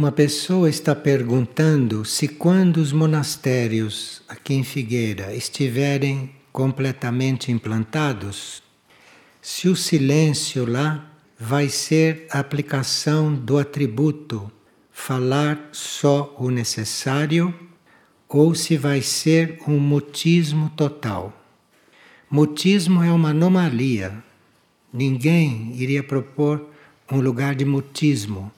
Uma pessoa está perguntando se quando os monastérios aqui em Figueira estiverem completamente implantados, se o silêncio lá vai ser a aplicação do atributo falar só o necessário ou se vai ser um mutismo total. Mutismo é uma anomalia. Ninguém iria propor um lugar de mutismo.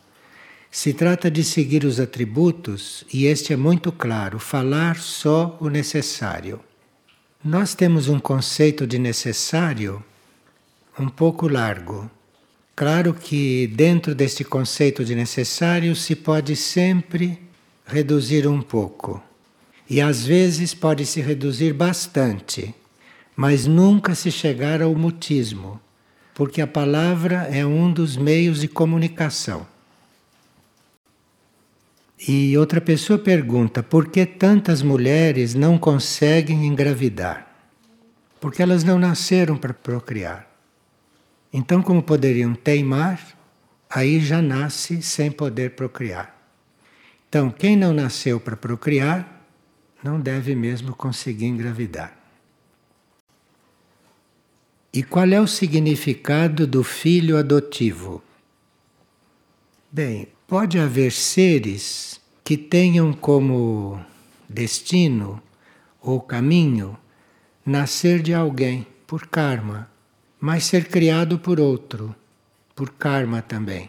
Se trata de seguir os atributos, e este é muito claro: falar só o necessário. Nós temos um conceito de necessário um pouco largo. Claro que dentro deste conceito de necessário se pode sempre reduzir um pouco. E às vezes pode se reduzir bastante, mas nunca se chegar ao mutismo, porque a palavra é um dos meios de comunicação. E outra pessoa pergunta por que tantas mulheres não conseguem engravidar? Porque elas não nasceram para procriar. Então, como poderiam teimar, aí já nasce sem poder procriar. Então, quem não nasceu para procriar, não deve mesmo conseguir engravidar. E qual é o significado do filho adotivo? Bem, pode haver seres que tenham como destino ou caminho nascer de alguém por karma, mas ser criado por outro, por karma também.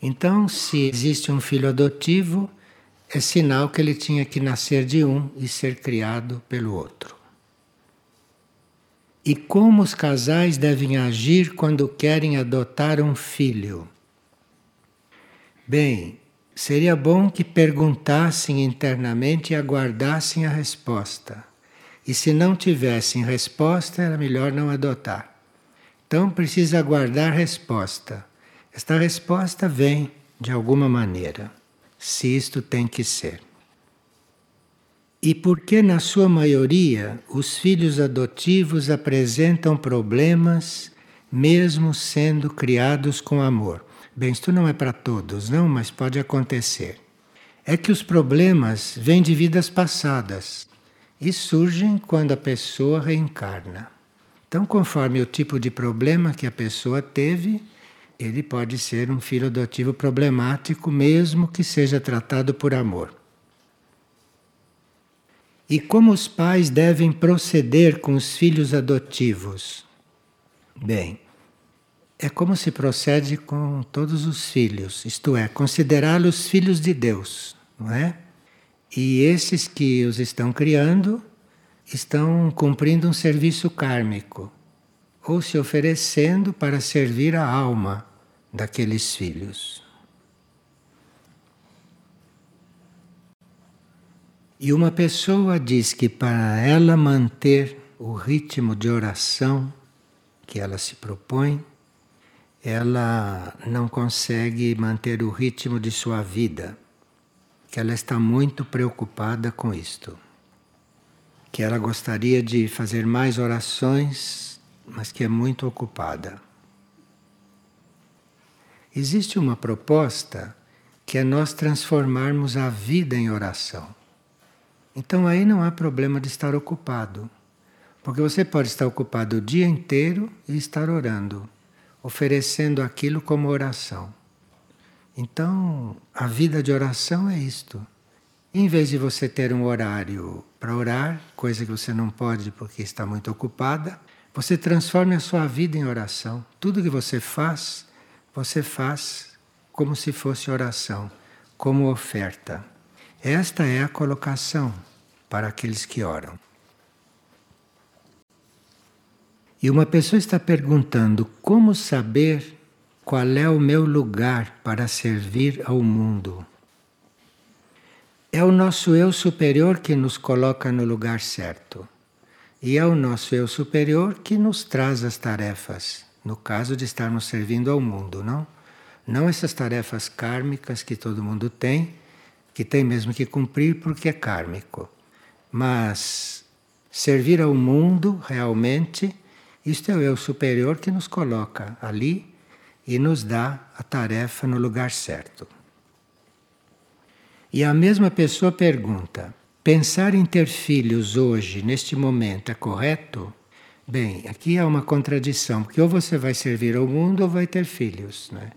Então, se existe um filho adotivo, é sinal que ele tinha que nascer de um e ser criado pelo outro. E como os casais devem agir quando querem adotar um filho? Bem, seria bom que perguntassem internamente e aguardassem a resposta. E se não tivessem resposta, era melhor não adotar. Então precisa aguardar resposta. Esta resposta vem de alguma maneira se isto tem que ser. E por que, na sua maioria, os filhos adotivos apresentam problemas, mesmo sendo criados com amor? Bem, isto não é para todos, não, mas pode acontecer. É que os problemas vêm de vidas passadas e surgem quando a pessoa reencarna. Então, conforme o tipo de problema que a pessoa teve, ele pode ser um filho adotivo problemático, mesmo que seja tratado por amor. E como os pais devem proceder com os filhos adotivos? Bem, é como se procede com todos os filhos, isto é, considerá-los filhos de Deus, não é? E esses que os estão criando estão cumprindo um serviço kármico ou se oferecendo para servir a alma daqueles filhos. E uma pessoa diz que para ela manter o ritmo de oração que ela se propõe, ela não consegue manter o ritmo de sua vida, que ela está muito preocupada com isto. Que ela gostaria de fazer mais orações mas que é muito ocupada. Existe uma proposta que é nós transformarmos a vida em oração. Então aí não há problema de estar ocupado, porque você pode estar ocupado o dia inteiro e estar orando, oferecendo aquilo como oração. Então, a vida de oração é isto. Em vez de você ter um horário para orar, coisa que você não pode porque está muito ocupada, você transforme a sua vida em oração. Tudo que você faz, você faz como se fosse oração, como oferta. Esta é a colocação para aqueles que oram. E uma pessoa está perguntando como saber qual é o meu lugar para servir ao mundo. É o nosso eu superior que nos coloca no lugar certo. E é o nosso eu superior que nos traz as tarefas, no caso de estarmos servindo ao mundo, não? Não essas tarefas kármicas que todo mundo tem, que tem mesmo que cumprir porque é kármico. Mas servir ao mundo realmente, isto é o eu superior que nos coloca ali e nos dá a tarefa no lugar certo. E a mesma pessoa pergunta: pensar em ter filhos hoje, neste momento, é correto? Bem, aqui há uma contradição, porque ou você vai servir ao mundo ou vai ter filhos. Né?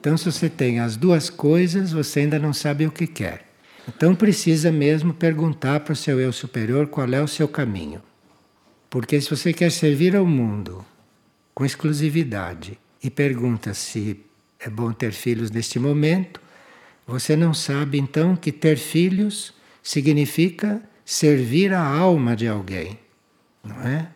Então, se você tem as duas coisas, você ainda não sabe o que quer. Então, precisa mesmo perguntar para o seu eu superior qual é o seu caminho. Porque se você quer servir ao mundo com exclusividade e pergunta se é bom ter filhos neste momento, você não sabe então que ter filhos significa servir a alma de alguém, não é?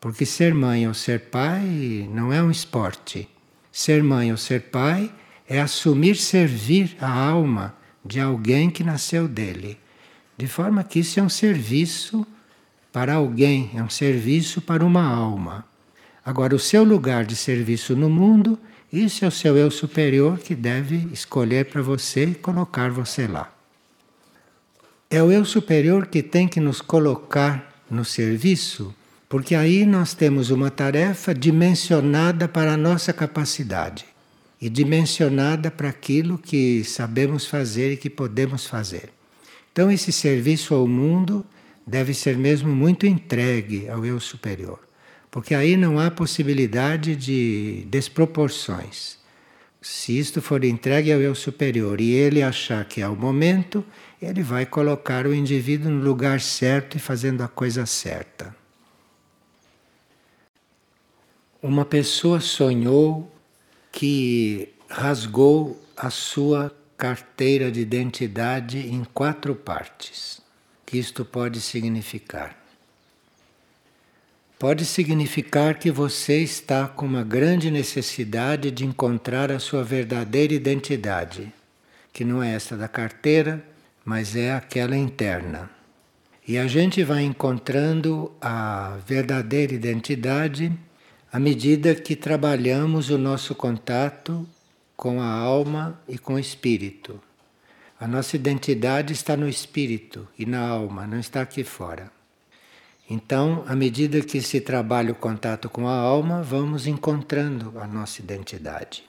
Porque ser mãe ou ser pai não é um esporte. Ser mãe ou ser pai é assumir servir a alma de alguém que nasceu dele. De forma que isso é um serviço para alguém, é um serviço para uma alma. Agora, o seu lugar de serviço no mundo, isso é o seu eu superior que deve escolher para você e colocar você lá. É o eu superior que tem que nos colocar no serviço porque aí nós temos uma tarefa dimensionada para a nossa capacidade e dimensionada para aquilo que sabemos fazer e que podemos fazer. Então, esse serviço ao mundo deve ser mesmo muito entregue ao eu superior, porque aí não há possibilidade de desproporções. Se isto for entregue ao eu superior e ele achar que é o momento, ele vai colocar o indivíduo no lugar certo e fazendo a coisa certa. Uma pessoa sonhou que rasgou a sua carteira de identidade em quatro partes. Que isto pode significar? Pode significar que você está com uma grande necessidade de encontrar a sua verdadeira identidade, que não é esta da carteira, mas é aquela interna. E a gente vai encontrando a verdadeira identidade à medida que trabalhamos o nosso contato com a alma e com o espírito. A nossa identidade está no espírito e na alma, não está aqui fora. Então, à medida que se trabalha o contato com a alma, vamos encontrando a nossa identidade.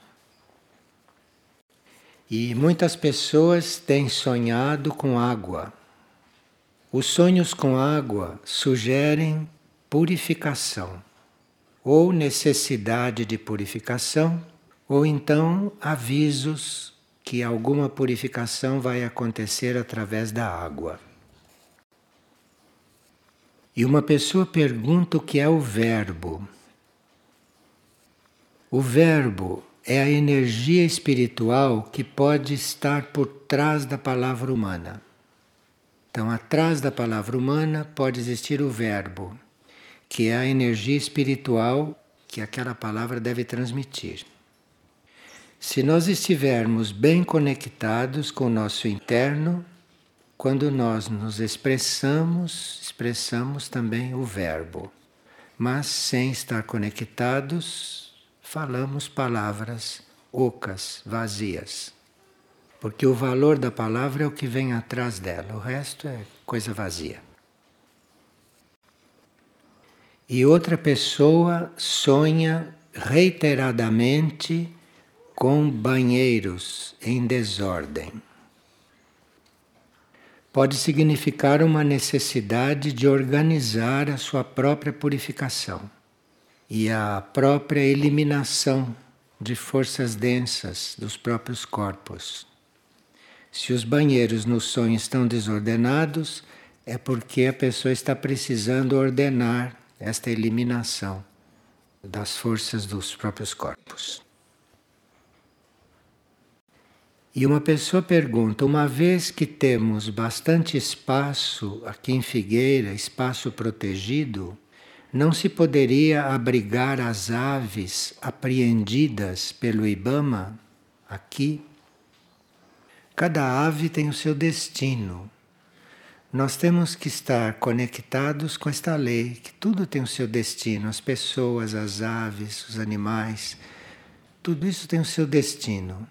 E muitas pessoas têm sonhado com água. Os sonhos com água sugerem purificação ou necessidade de purificação, ou então avisos que alguma purificação vai acontecer através da água. E uma pessoa pergunta o que é o verbo. O verbo é a energia espiritual que pode estar por trás da palavra humana. Então, atrás da palavra humana pode existir o verbo que é a energia espiritual que aquela palavra deve transmitir. Se nós estivermos bem conectados com o nosso interno, quando nós nos expressamos, expressamos também o verbo. Mas sem estar conectados, falamos palavras ocas, vazias. Porque o valor da palavra é o que vem atrás dela, o resto é coisa vazia. e outra pessoa sonha reiteradamente com banheiros em desordem. Pode significar uma necessidade de organizar a sua própria purificação e a própria eliminação de forças densas dos próprios corpos. Se os banheiros no sonho estão desordenados, é porque a pessoa está precisando ordenar esta eliminação das forças dos próprios corpos. E uma pessoa pergunta: uma vez que temos bastante espaço aqui em Figueira, espaço protegido, não se poderia abrigar as aves apreendidas pelo Ibama aqui? Cada ave tem o seu destino. Nós temos que estar conectados com esta lei, que tudo tem o seu destino, as pessoas, as aves, os animais, tudo isso tem o seu destino.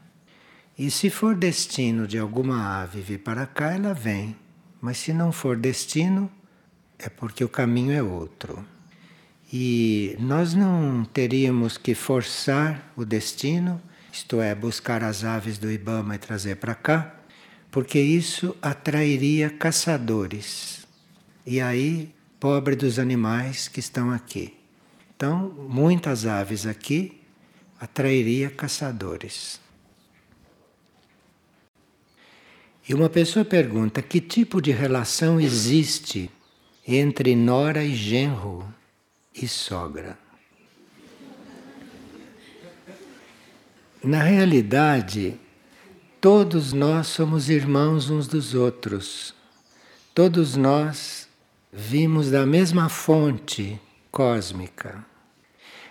E se for destino de alguma ave vir para cá, ela vem. Mas se não for destino, é porque o caminho é outro. E nós não teríamos que forçar o destino, isto é, buscar as aves do Ibama e trazer para cá, porque isso atrairia caçadores. E aí, pobre dos animais que estão aqui. Então, muitas aves aqui atrairia caçadores. E uma pessoa pergunta: que tipo de relação existe entre nora e genro e sogra? Na realidade, todos nós somos irmãos uns dos outros. Todos nós vimos da mesma fonte cósmica.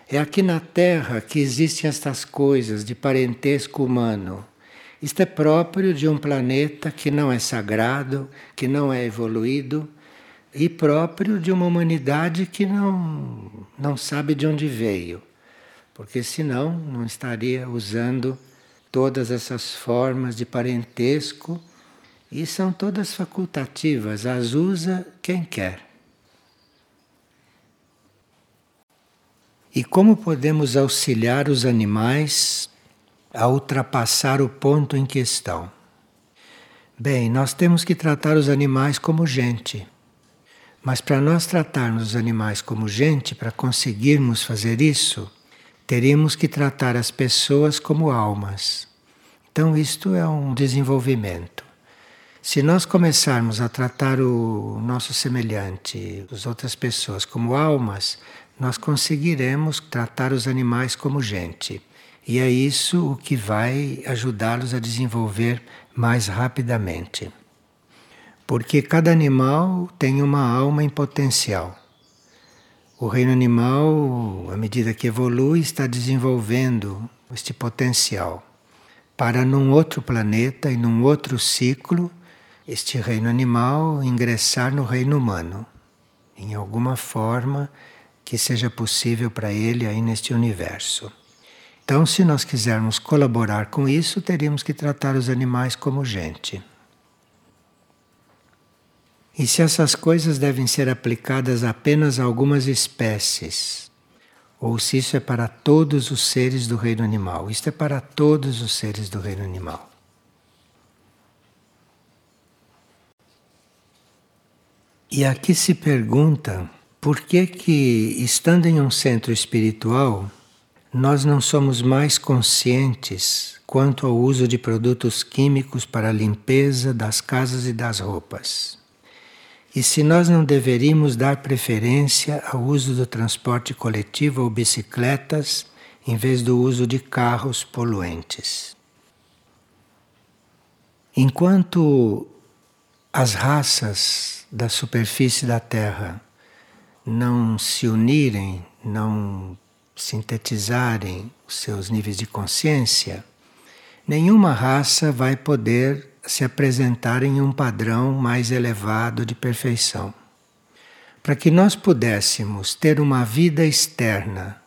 É aqui na Terra que existem estas coisas de parentesco humano. Isto é próprio de um planeta que não é sagrado, que não é evoluído, e próprio de uma humanidade que não, não sabe de onde veio porque senão não estaria usando todas essas formas de parentesco e são todas facultativas, as usa quem quer. E como podemos auxiliar os animais a ultrapassar o ponto em questão? Bem, nós temos que tratar os animais como gente. Mas para nós tratarmos os animais como gente, para conseguirmos fazer isso, teríamos que tratar as pessoas como almas. Então, isto é um desenvolvimento. Se nós começarmos a tratar o nosso semelhante, as outras pessoas, como almas, nós conseguiremos tratar os animais como gente. E é isso o que vai ajudá-los a desenvolver mais rapidamente. Porque cada animal tem uma alma em potencial. O reino animal, à medida que evolui, está desenvolvendo este potencial para num outro planeta e num outro ciclo este reino animal ingressar no reino humano, em alguma forma que seja possível para ele aí neste universo. Então, se nós quisermos colaborar com isso, teríamos que tratar os animais como gente. E se essas coisas devem ser aplicadas apenas a algumas espécies, ou se isso é para todos os seres do reino animal. Isto é para todos os seres do reino animal. E aqui se pergunta por que que estando em um centro espiritual nós não somos mais conscientes quanto ao uso de produtos químicos para a limpeza das casas e das roupas. E se nós não deveríamos dar preferência ao uso do transporte coletivo ou bicicletas em vez do uso de carros poluentes. Enquanto as raças da superfície da Terra não se unirem, não sintetizarem os seus níveis de consciência, nenhuma raça vai poder se apresentar em um padrão mais elevado de perfeição. Para que nós pudéssemos ter uma vida externa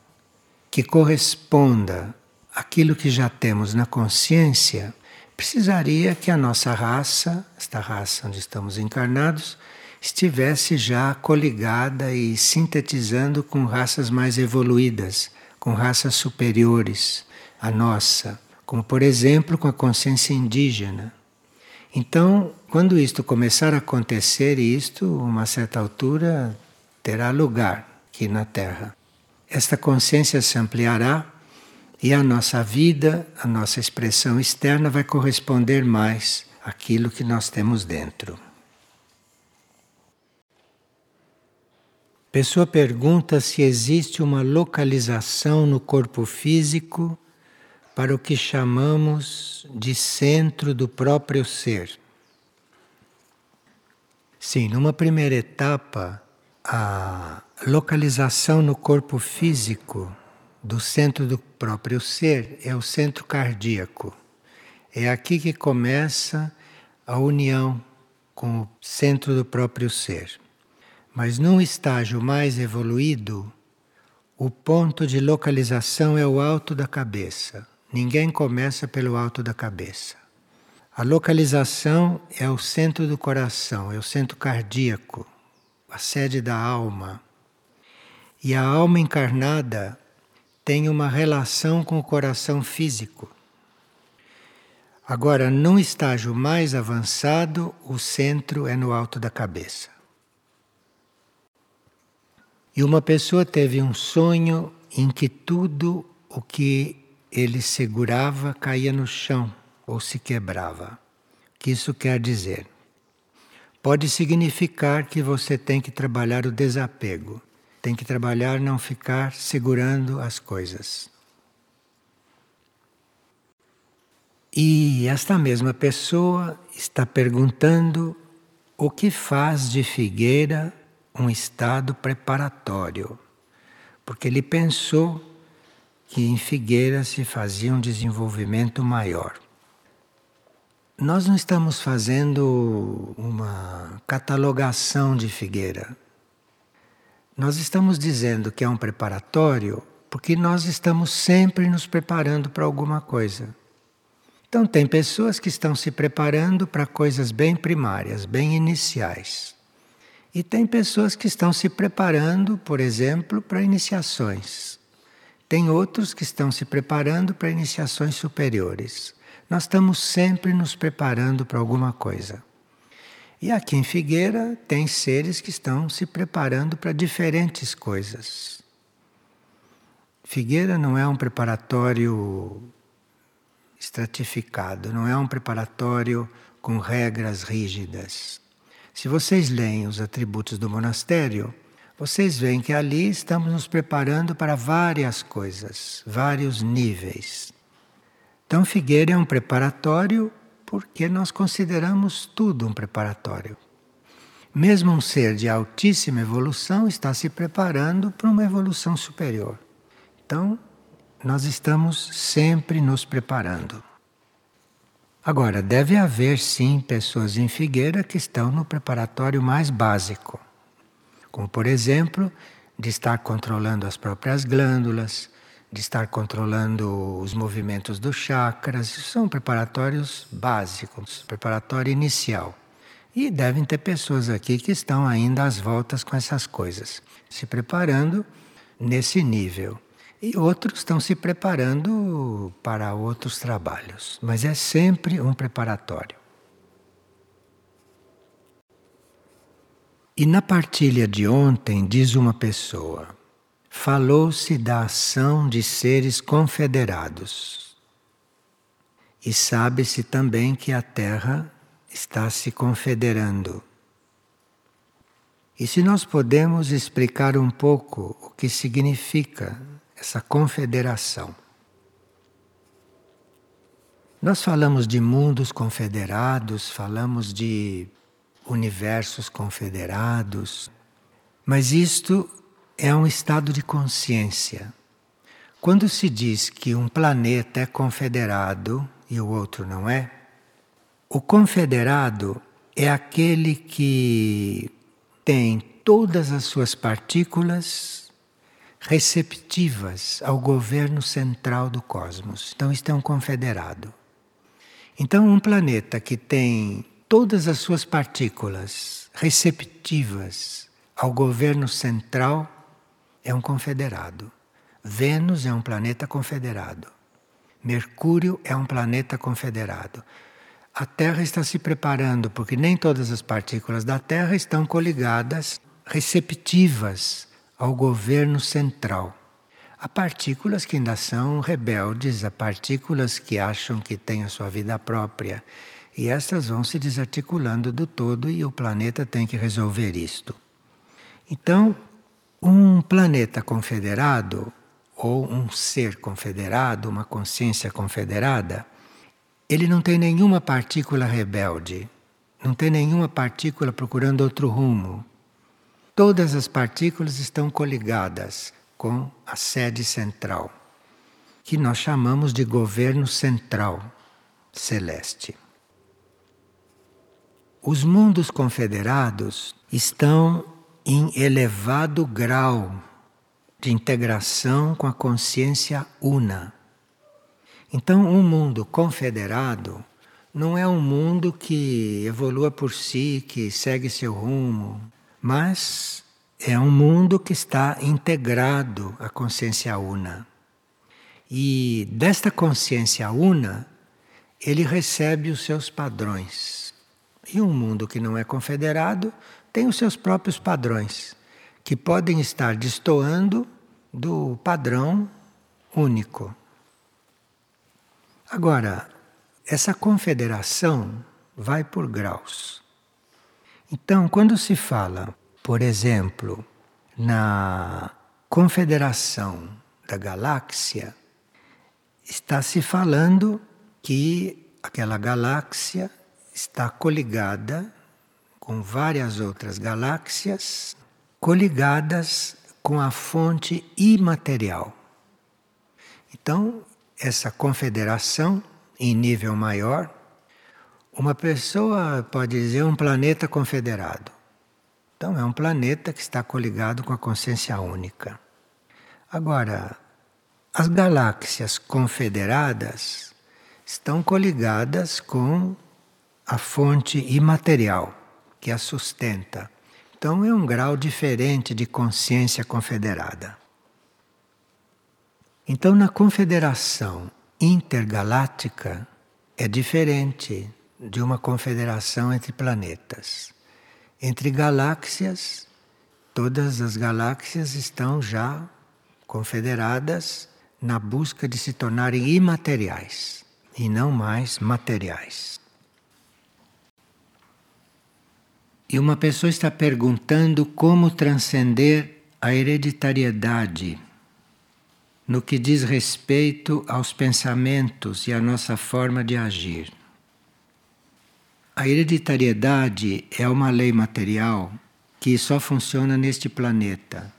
que corresponda àquilo que já temos na consciência, precisaria que a nossa raça, esta raça onde estamos encarnados, estivesse já coligada e sintetizando com raças mais evoluídas, com raças superiores à nossa, como por exemplo com a consciência indígena. Então, quando isto começar a acontecer, isto, uma certa altura, terá lugar aqui na Terra. Esta consciência se ampliará e a nossa vida, a nossa expressão externa vai corresponder mais àquilo que nós temos dentro. Pessoa pergunta se existe uma localização no corpo físico para o que chamamos de centro do próprio ser. Sim, numa primeira etapa, a localização no corpo físico do centro do próprio ser é o centro cardíaco. É aqui que começa a união com o centro do próprio ser. Mas num estágio mais evoluído, o ponto de localização é o alto da cabeça. Ninguém começa pelo alto da cabeça. A localização é o centro do coração, é o centro cardíaco, a sede da alma. E a alma encarnada tem uma relação com o coração físico. Agora, num estágio mais avançado, o centro é no alto da cabeça. E uma pessoa teve um sonho em que tudo o que ele segurava caía no chão ou se quebrava. O que isso quer dizer? Pode significar que você tem que trabalhar o desapego, tem que trabalhar não ficar segurando as coisas. E esta mesma pessoa está perguntando o que faz de Figueira um estado preparatório, porque ele pensou que em Figueira se fazia um desenvolvimento maior. Nós não estamos fazendo uma catalogação de Figueira. Nós estamos dizendo que é um preparatório porque nós estamos sempre nos preparando para alguma coisa. Então, tem pessoas que estão se preparando para coisas bem primárias, bem iniciais. E tem pessoas que estão se preparando, por exemplo, para iniciações. Tem outros que estão se preparando para iniciações superiores. Nós estamos sempre nos preparando para alguma coisa. E aqui em Figueira tem seres que estão se preparando para diferentes coisas. Figueira não é um preparatório estratificado, não é um preparatório com regras rígidas. Se vocês leem os atributos do monastério, vocês veem que ali estamos nos preparando para várias coisas, vários níveis. Então, Figueira é um preparatório porque nós consideramos tudo um preparatório. Mesmo um ser de altíssima evolução está se preparando para uma evolução superior. Então, nós estamos sempre nos preparando. Agora, deve haver sim pessoas em Figueira que estão no preparatório mais básico, como por exemplo, de estar controlando as próprias glândulas, de estar controlando os movimentos dos chakras. São preparatórios básicos, preparatório inicial. E devem ter pessoas aqui que estão ainda às voltas com essas coisas, se preparando nesse nível. E outros estão se preparando para outros trabalhos, mas é sempre um preparatório. E na partilha de ontem, diz uma pessoa, falou-se da ação de seres confederados. E sabe-se também que a Terra está se confederando. E se nós podemos explicar um pouco o que significa essa confederação. Nós falamos de mundos confederados, falamos de universos confederados, mas isto é um estado de consciência. Quando se diz que um planeta é confederado e o outro não é, o confederado é aquele que tem todas as suas partículas receptivas ao governo central do cosmos. Então, isto é um confederado. Então, um planeta que tem todas as suas partículas receptivas ao governo central é um confederado. Vênus é um planeta confederado. Mercúrio é um planeta confederado. A Terra está se preparando porque nem todas as partículas da Terra estão coligadas, receptivas ao governo central. Há partículas que ainda são rebeldes, há partículas que acham que têm a sua vida própria. E essas vão se desarticulando do todo e o planeta tem que resolver isto. Então, um planeta confederado, ou um ser confederado, uma consciência confederada, ele não tem nenhuma partícula rebelde, não tem nenhuma partícula procurando outro rumo. Todas as partículas estão coligadas com a sede central, que nós chamamos de governo central celeste. Os mundos confederados estão em elevado grau de integração com a consciência una. Então, um mundo confederado não é um mundo que evolua por si, que segue seu rumo, mas é um mundo que está integrado à consciência una. E desta consciência una ele recebe os seus padrões. E um mundo que não é confederado tem os seus próprios padrões, que podem estar destoando do padrão único. Agora, essa confederação vai por graus. Então, quando se fala, por exemplo, na confederação da galáxia, está se falando que aquela galáxia está coligada com várias outras galáxias, coligadas com a fonte imaterial. Então, essa confederação em nível maior, uma pessoa pode dizer um planeta confederado. Então, é um planeta que está coligado com a consciência única. Agora, as galáxias confederadas estão coligadas com a fonte imaterial que a sustenta. Então, é um grau diferente de consciência confederada. Então, na confederação intergaláctica, é diferente de uma confederação entre planetas. Entre galáxias, todas as galáxias estão já confederadas na busca de se tornarem imateriais e não mais materiais. E uma pessoa está perguntando como transcender a hereditariedade no que diz respeito aos pensamentos e à nossa forma de agir. A hereditariedade é uma lei material que só funciona neste planeta.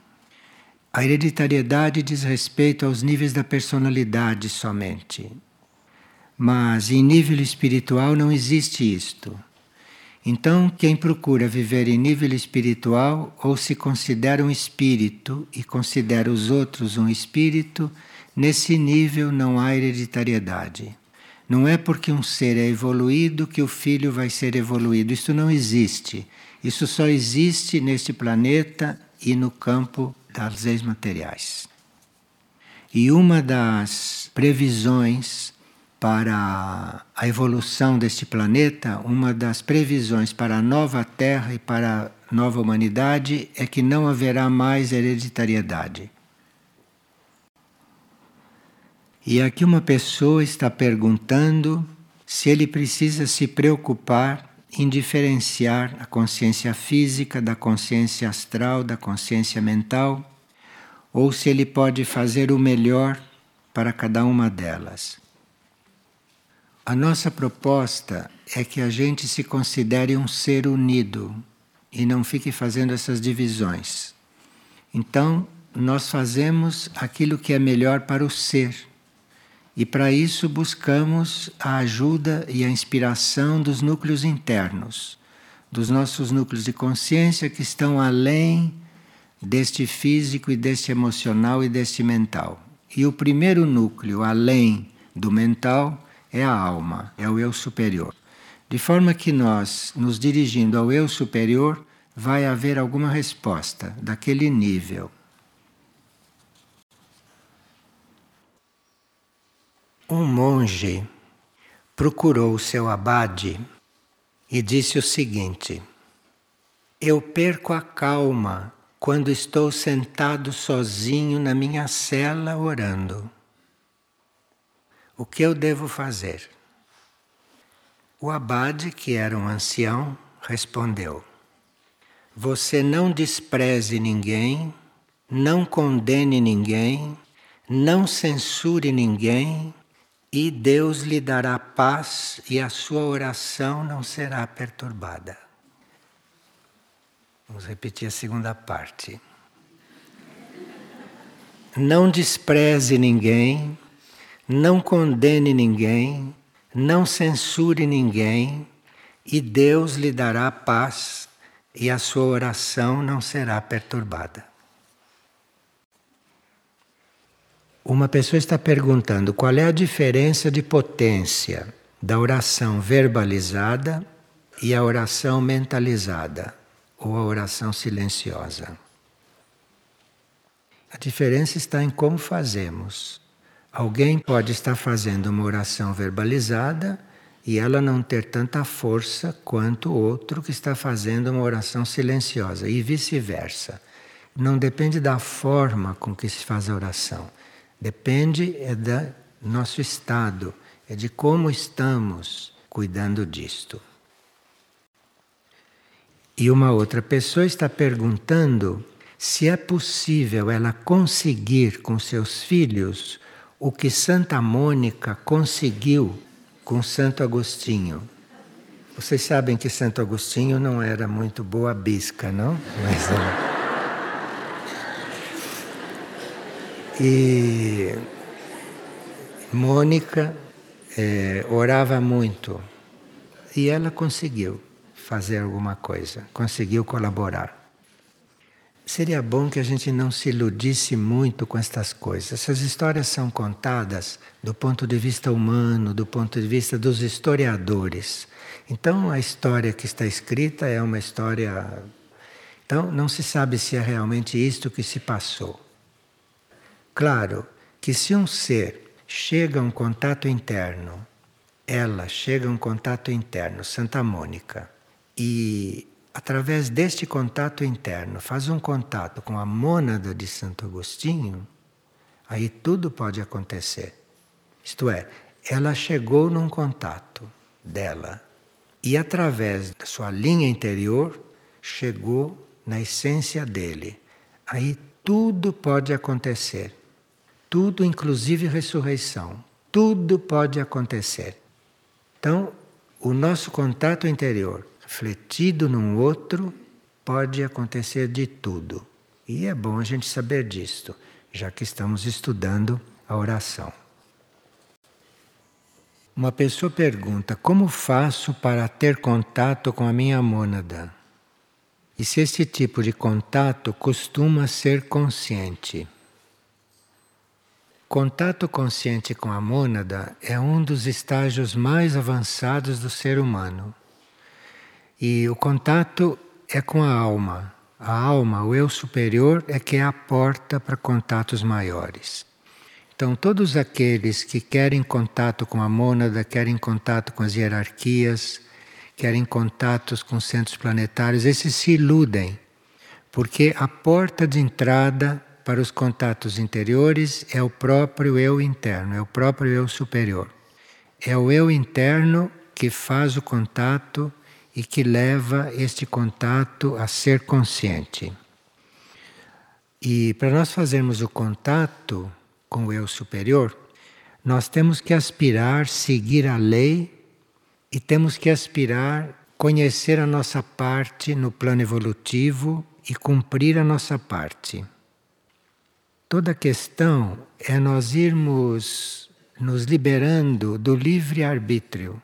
A hereditariedade diz respeito aos níveis da personalidade somente. Mas em nível espiritual não existe isto. Então, quem procura viver em nível espiritual ou se considera um espírito e considera os outros um espírito, nesse nível não há hereditariedade. Não é porque um ser é evoluído que o filho vai ser evoluído. Isso não existe. Isso só existe neste planeta e no campo das leis materiais. E uma das previsões para a evolução deste planeta, uma das previsões para a nova Terra e para a nova humanidade é que não haverá mais hereditariedade. E aqui uma pessoa está perguntando se ele precisa se preocupar em diferenciar a consciência física da consciência astral, da consciência mental, ou se ele pode fazer o melhor para cada uma delas. A nossa proposta é que a gente se considere um ser unido e não fique fazendo essas divisões. Então, nós fazemos aquilo que é melhor para o ser. E para isso buscamos a ajuda e a inspiração dos núcleos internos, dos nossos núcleos de consciência que estão além deste físico e deste emocional e deste mental. E o primeiro núcleo, além do mental, é a alma, é o eu superior. De forma que nós, nos dirigindo ao eu superior, vai haver alguma resposta daquele nível. Um monge procurou o seu abade e disse o seguinte: Eu perco a calma quando estou sentado sozinho na minha cela orando. O que eu devo fazer? O abade, que era um ancião, respondeu: Você não despreze ninguém, não condene ninguém, não censure ninguém, e Deus lhe dará paz e a sua oração não será perturbada. Vamos repetir a segunda parte. Não despreze ninguém, não condene ninguém, não censure ninguém, e Deus lhe dará paz e a sua oração não será perturbada. Uma pessoa está perguntando qual é a diferença de potência da oração verbalizada e a oração mentalizada ou a oração silenciosa. A diferença está em como fazemos. Alguém pode estar fazendo uma oração verbalizada e ela não ter tanta força quanto o outro que está fazendo uma oração silenciosa, e vice-versa. Não depende da forma com que se faz a oração, depende é do nosso estado, é de como estamos cuidando disto. E uma outra pessoa está perguntando se é possível ela conseguir com seus filhos o que Santa Mônica conseguiu com Santo Agostinho. Vocês sabem que Santo Agostinho não era muito boa bisca, não? Mas, é... E Mônica é, orava muito e ela conseguiu fazer alguma coisa, conseguiu colaborar. Seria bom que a gente não se iludisse muito com estas coisas. Essas histórias são contadas do ponto de vista humano, do ponto de vista dos historiadores. Então, a história que está escrita é uma história. Então, não se sabe se é realmente isto que se passou. Claro que se um ser chega a um contato interno, ela chega a um contato interno, Santa Mônica, e através deste contato interno, faz um contato com a mônada de Santo Agostinho, aí tudo pode acontecer. Isto é, ela chegou num contato dela e através da sua linha interior chegou na essência dele. Aí tudo pode acontecer. Tudo, inclusive ressurreição. Tudo pode acontecer. Então, o nosso contato interior fletido num outro, pode acontecer de tudo. E é bom a gente saber disto, já que estamos estudando a oração. Uma pessoa pergunta: como faço para ter contato com a minha mônada? E se esse tipo de contato costuma ser consciente? Contato consciente com a mônada é um dos estágios mais avançados do ser humano. E o contato é com a alma. A alma, o eu superior, é que é a porta para contatos maiores. Então, todos aqueles que querem contato com a mônada, querem contato com as hierarquias, querem contatos com centros planetários, esses se iludem, porque a porta de entrada para os contatos interiores é o próprio eu interno, é o próprio eu superior. É o eu interno que faz o contato e que leva este contato a ser consciente. E para nós fazermos o contato com o eu superior, nós temos que aspirar seguir a lei e temos que aspirar conhecer a nossa parte no plano evolutivo e cumprir a nossa parte. Toda a questão é nós irmos nos liberando do livre arbítrio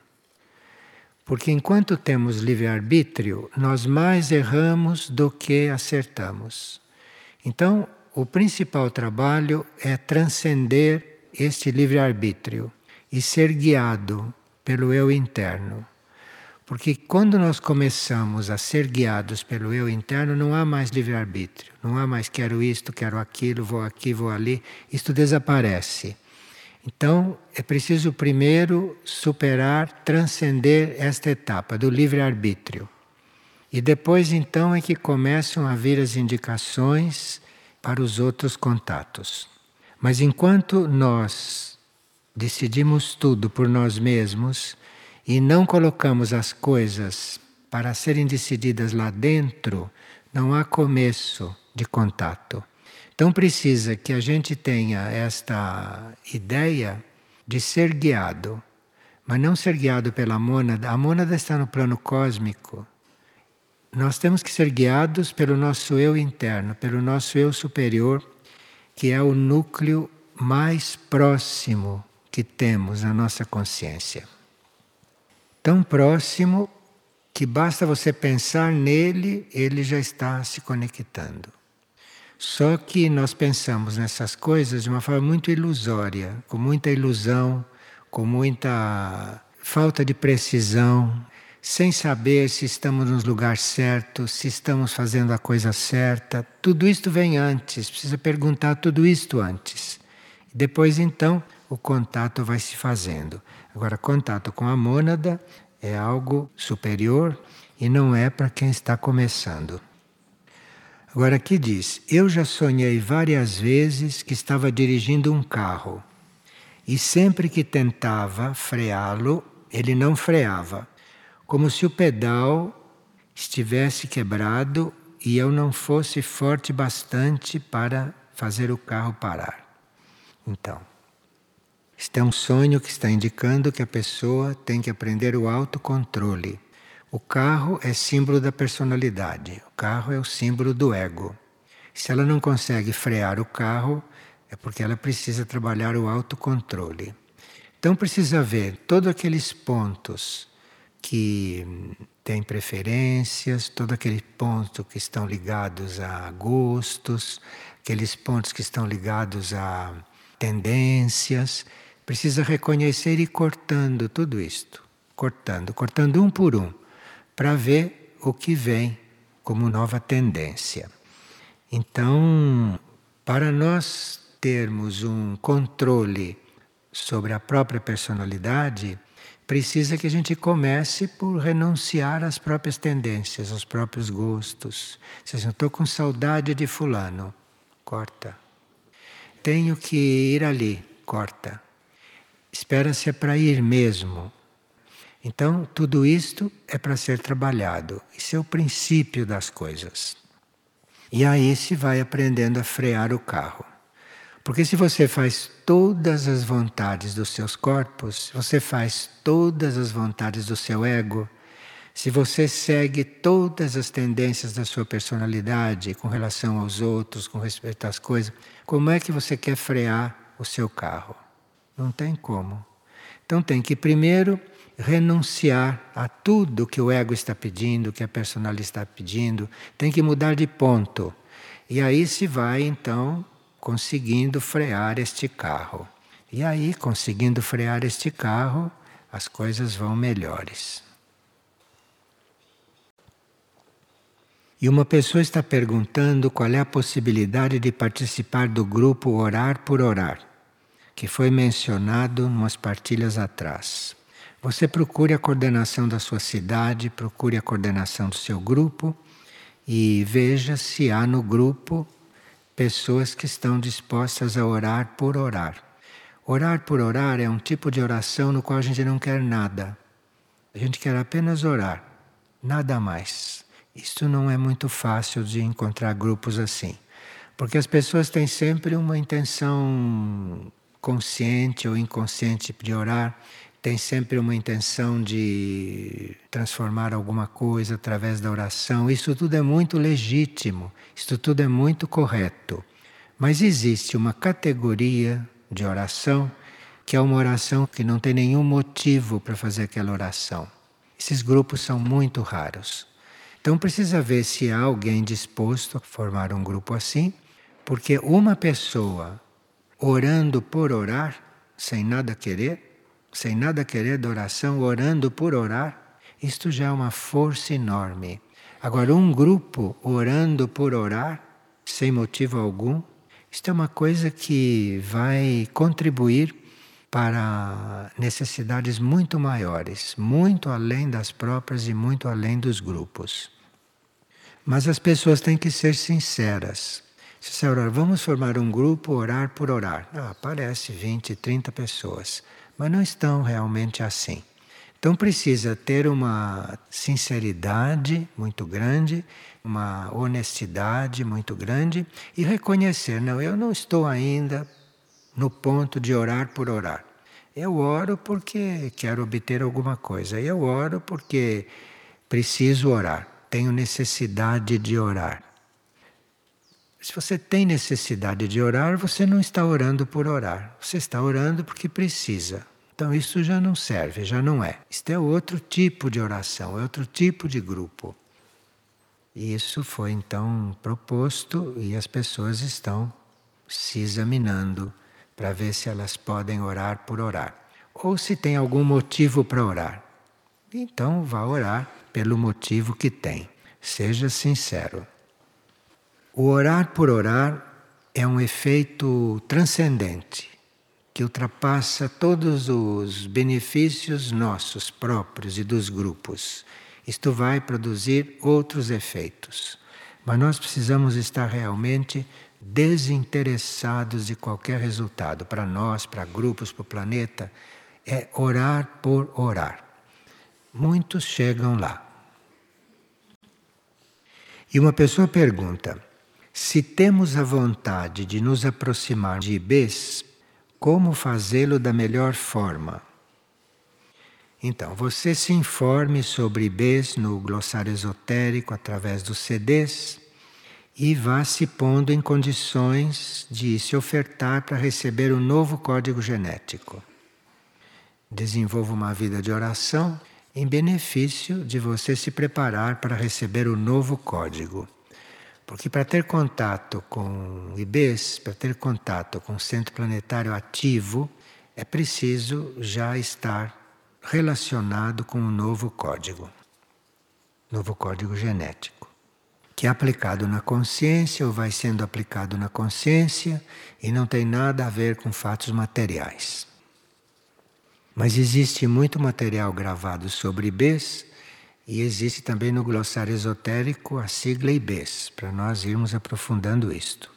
porque enquanto temos livre-arbítrio, nós mais erramos do que acertamos. Então, o principal trabalho é transcender este livre-arbítrio e ser guiado pelo eu interno. Porque quando nós começamos a ser guiados pelo eu interno, não há mais livre-arbítrio. Não há mais quero isto, quero aquilo, vou aqui, vou ali. Isto desaparece. Então, é preciso primeiro superar, transcender esta etapa do livre-arbítrio. E depois, então, é que começam a vir as indicações para os outros contatos. Mas enquanto nós decidimos tudo por nós mesmos e não colocamos as coisas para serem decididas lá dentro, não há começo de contato. Então precisa que a gente tenha esta ideia de ser guiado, mas não ser guiado pela mônada. A mônada está no plano cósmico. Nós temos que ser guiados pelo nosso eu interno, pelo nosso eu superior, que é o núcleo mais próximo que temos na nossa consciência. Tão próximo que basta você pensar nele, ele já está se conectando. Só que nós pensamos nessas coisas de uma forma muito ilusória, com muita ilusão, com muita falta de precisão, sem saber se estamos no lugar certo, se estamos fazendo a coisa certa. Tudo isto vem antes, precisa perguntar tudo isto antes. Depois, então, o contato vai se fazendo. Agora, contato com a mônada é algo superior e não é para quem está começando. Agora aqui diz: Eu já sonhei várias vezes que estava dirigindo um carro e sempre que tentava freá-lo, ele não freava, como se o pedal estivesse quebrado e eu não fosse forte bastante para fazer o carro parar. Então, este é um sonho que está indicando que a pessoa tem que aprender o autocontrole. O carro é símbolo da personalidade, o carro é o símbolo do ego. Se ela não consegue frear o carro, é porque ela precisa trabalhar o autocontrole. Então precisa ver todos aqueles pontos que têm preferências, todos aqueles pontos que estão ligados a gostos, aqueles pontos que estão ligados a tendências. Precisa reconhecer e ir cortando tudo isto, cortando, cortando um por um, para ver o que vem como nova tendência. Então, para nós termos um controle sobre a própria personalidade, precisa que a gente comece por renunciar às próprias tendências, aos próprios gostos. Se eu estou com saudade de fulano, corta. Tenho que ir ali, corta. Espera-se é para ir mesmo. Então, tudo isto é para ser trabalhado. Isso é o princípio das coisas. E aí se vai aprendendo a frear o carro. Porque se você faz todas as vontades dos seus corpos, você faz todas as vontades do seu ego, se você segue todas as tendências da sua personalidade com relação aos outros, com respeito às coisas, como é que você quer frear o seu carro? Não tem como. Então tem que primeiro renunciar a tudo que o ego está pedindo, que a personalidade está pedindo, tem que mudar de ponto. E aí se vai então conseguindo frear este carro. E aí, conseguindo frear este carro, as coisas vão melhores. E uma pessoa está perguntando qual é a possibilidade de participar do grupo Orar por Orar, que foi mencionado umas partilhas atrás. Você procure a coordenação da sua cidade, procure a coordenação do seu grupo e veja se há no grupo pessoas que estão dispostas a orar por orar. Orar por orar é um tipo de oração no qual a gente não quer nada. A gente quer apenas orar, nada mais. Isso não é muito fácil de encontrar grupos assim. Porque as pessoas têm sempre uma intenção consciente ou inconsciente de orar tem sempre uma intenção de transformar alguma coisa através da oração. Isso tudo é muito legítimo, isso tudo é muito correto. Mas existe uma categoria de oração que é uma oração que não tem nenhum motivo para fazer aquela oração. Esses grupos são muito raros. Então precisa ver se há alguém disposto a formar um grupo assim, porque uma pessoa orando por orar, sem nada querer, sem nada querer de oração, orando por orar, isto já é uma força enorme. Agora, um grupo orando por orar, sem motivo algum, isto é uma coisa que vai contribuir para necessidades muito maiores, muito além das próprias e muito além dos grupos. Mas as pessoas têm que ser sinceras. Orar, vamos formar um grupo, orar por orar. Ah, aparece 20, 30 pessoas mas não estão realmente assim. Então precisa ter uma sinceridade muito grande, uma honestidade muito grande e reconhecer: não, eu não estou ainda no ponto de orar por orar. Eu oro porque quero obter alguma coisa. Eu oro porque preciso orar. Tenho necessidade de orar. Se você tem necessidade de orar, você não está orando por orar. Você está orando porque precisa. Então isso já não serve, já não é. Isto é outro tipo de oração, é outro tipo de grupo. E isso foi então proposto e as pessoas estão se examinando para ver se elas podem orar por orar. Ou se tem algum motivo para orar. Então vá orar pelo motivo que tem. Seja sincero. O orar por orar é um efeito transcendente que ultrapassa todos os benefícios nossos próprios e dos grupos. Isto vai produzir outros efeitos. Mas nós precisamos estar realmente desinteressados de qualquer resultado para nós, para grupos, para o planeta. É orar por orar. Muitos chegam lá. E uma pessoa pergunta: se temos a vontade de nos aproximar de IBs, como fazê-lo da melhor forma? Então, você se informe sobre IBs no glossário esotérico através dos CDs e vá se pondo em condições de se ofertar para receber o um novo código genético. Desenvolva uma vida de oração em benefício de você se preparar para receber o novo código. Porque para ter contato com IBs, para ter contato com o centro planetário ativo, é preciso já estar relacionado com um novo código, novo código genético, que é aplicado na consciência ou vai sendo aplicado na consciência e não tem nada a ver com fatos materiais. Mas existe muito material gravado sobre IBs e existe também no glossário esotérico a sigla IBES, para nós irmos aprofundando isto.